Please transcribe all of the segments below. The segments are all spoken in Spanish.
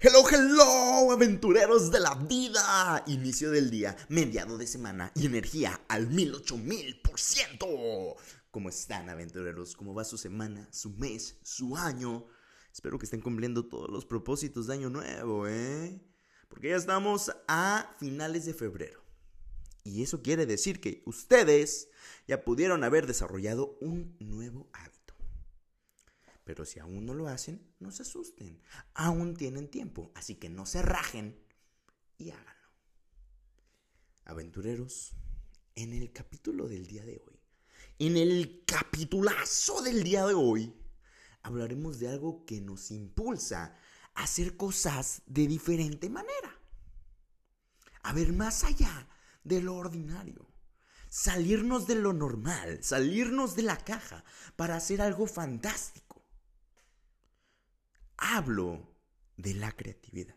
Hello, hello, aventureros de la vida. Inicio del día, mediado de semana y energía al mil ocho mil por ciento. ¿Cómo están, aventureros? ¿Cómo va su semana, su mes, su año? Espero que estén cumpliendo todos los propósitos de año nuevo, ¿eh? Porque ya estamos a finales de febrero. Y eso quiere decir que ustedes ya pudieron haber desarrollado un nuevo hábito. Pero si aún no lo hacen, no se asusten. Aún tienen tiempo, así que no se rajen y háganlo. Aventureros, en el capítulo del día de hoy, en el capitulazo del día de hoy, hablaremos de algo que nos impulsa a hacer cosas de diferente manera. A ver más allá de lo ordinario. Salirnos de lo normal, salirnos de la caja para hacer algo fantástico hablo de la creatividad.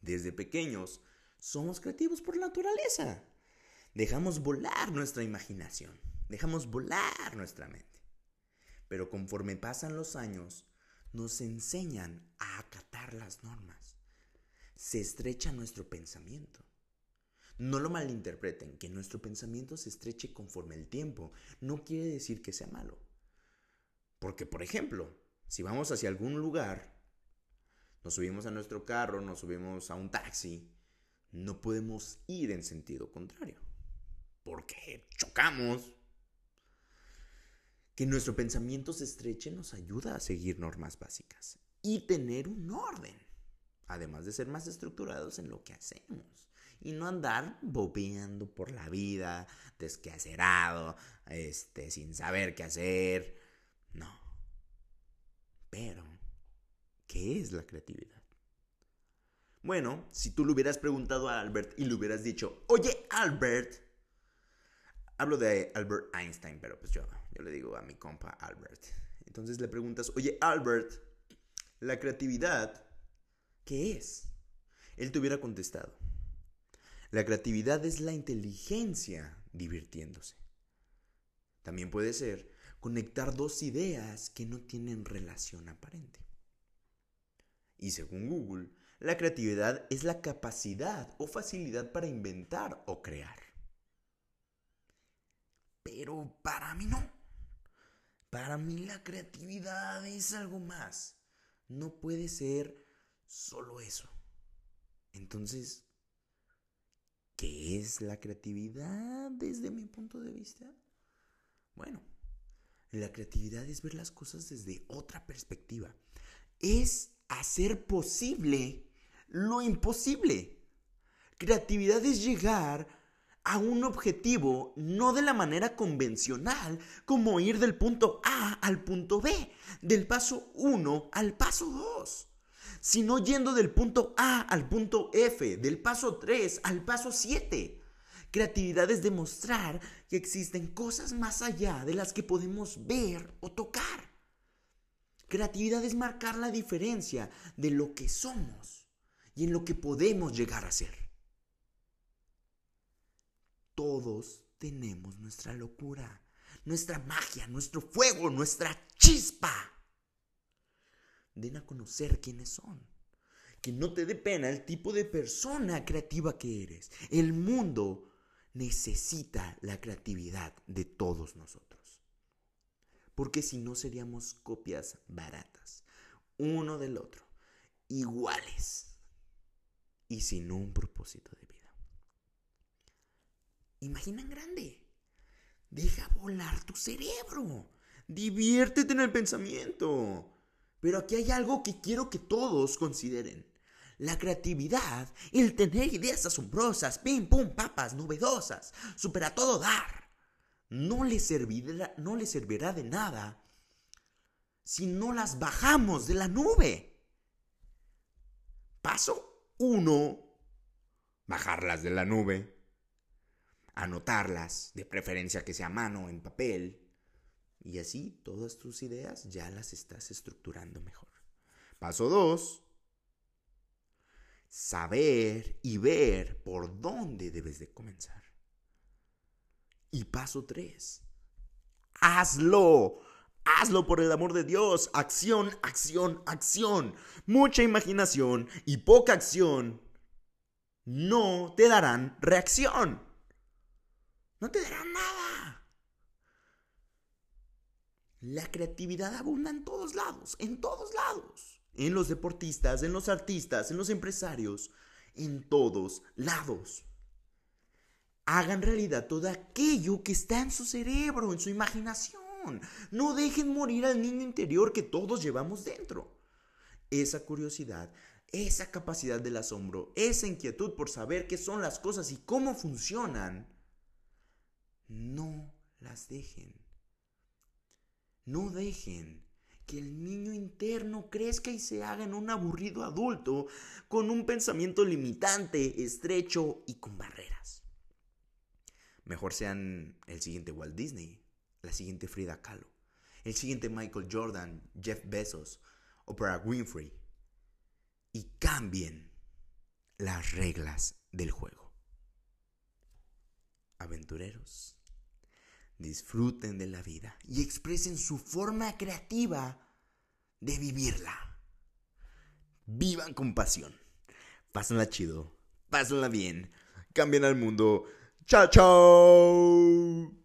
Desde pequeños somos creativos por naturaleza. Dejamos volar nuestra imaginación, dejamos volar nuestra mente. Pero conforme pasan los años, nos enseñan a acatar las normas. Se estrecha nuestro pensamiento. No lo malinterpreten, que nuestro pensamiento se estreche conforme el tiempo no quiere decir que sea malo. Porque, por ejemplo, si vamos hacia algún lugar, nos subimos a nuestro carro, nos subimos a un taxi, no podemos ir en sentido contrario. Porque chocamos. Que nuestro pensamiento se estreche nos ayuda a seguir normas básicas y tener un orden. Además de ser más estructurados en lo que hacemos. Y no andar bobeando por la vida, desquacerado, este, sin saber qué hacer. No. ¿Qué es la creatividad? Bueno, si tú le hubieras preguntado a Albert y le hubieras dicho, oye Albert, hablo de Albert Einstein, pero pues yo, yo le digo a mi compa Albert. Entonces le preguntas, oye Albert, la creatividad, ¿qué es? Él te hubiera contestado, la creatividad es la inteligencia divirtiéndose. También puede ser conectar dos ideas que no tienen relación aparente. Y según Google, la creatividad es la capacidad o facilidad para inventar o crear. Pero para mí no. Para mí la creatividad es algo más. No puede ser solo eso. Entonces, ¿qué es la creatividad desde mi punto de vista? Bueno, la creatividad es ver las cosas desde otra perspectiva. Es hacer posible lo imposible. Creatividad es llegar a un objetivo no de la manera convencional como ir del punto A al punto B, del paso 1 al paso 2, sino yendo del punto A al punto F, del paso 3 al paso 7 Creatividad es demostrar que existen cosas más allá de las que podemos ver o tocar. Creatividad es marcar la diferencia de lo que somos y en lo que podemos llegar a ser. Todos tenemos nuestra locura, nuestra magia, nuestro fuego, nuestra chispa. Den a conocer quiénes son. Que no te dé pena el tipo de persona creativa que eres. El mundo necesita la creatividad de todos nosotros. Porque si no seríamos copias baratas, uno del otro, iguales y sin un propósito de vida. Imagina en grande. Deja volar tu cerebro. Diviértete en el pensamiento. Pero aquí hay algo que quiero que todos consideren la creatividad, el tener ideas asombrosas, pim, pum, papas, novedosas, supera todo dar, no le, servirá, no servirá de nada si no las bajamos de la nube. Paso 1. Bajarlas de la nube. Anotarlas, de preferencia que sea a mano, en papel. Y así todas tus ideas ya las estás estructurando mejor. Paso 2 saber y ver por dónde debes de comenzar. Y paso 3. Hazlo. Hazlo por el amor de Dios. Acción, acción, acción. Mucha imaginación y poca acción no te darán reacción. No te darán nada. La creatividad abunda en todos lados, en todos lados. En los deportistas, en los artistas, en los empresarios, en todos lados. Hagan realidad todo aquello que está en su cerebro, en su imaginación. No dejen morir al niño interior que todos llevamos dentro. Esa curiosidad, esa capacidad del asombro, esa inquietud por saber qué son las cosas y cómo funcionan, no las dejen. No dejen que el niño interno crezca y se haga en un aburrido adulto con un pensamiento limitante, estrecho y con barreras. Mejor sean el siguiente Walt Disney, la siguiente Frida Kahlo, el siguiente Michael Jordan, Jeff Bezos, Oprah Winfrey. Y cambien las reglas del juego. Aventureros, disfruten de la vida y expresen su forma creativa de vivirla. Vivan con pasión. Pásenla chido. Pásenla bien. Cambien al mundo. ciao ciao。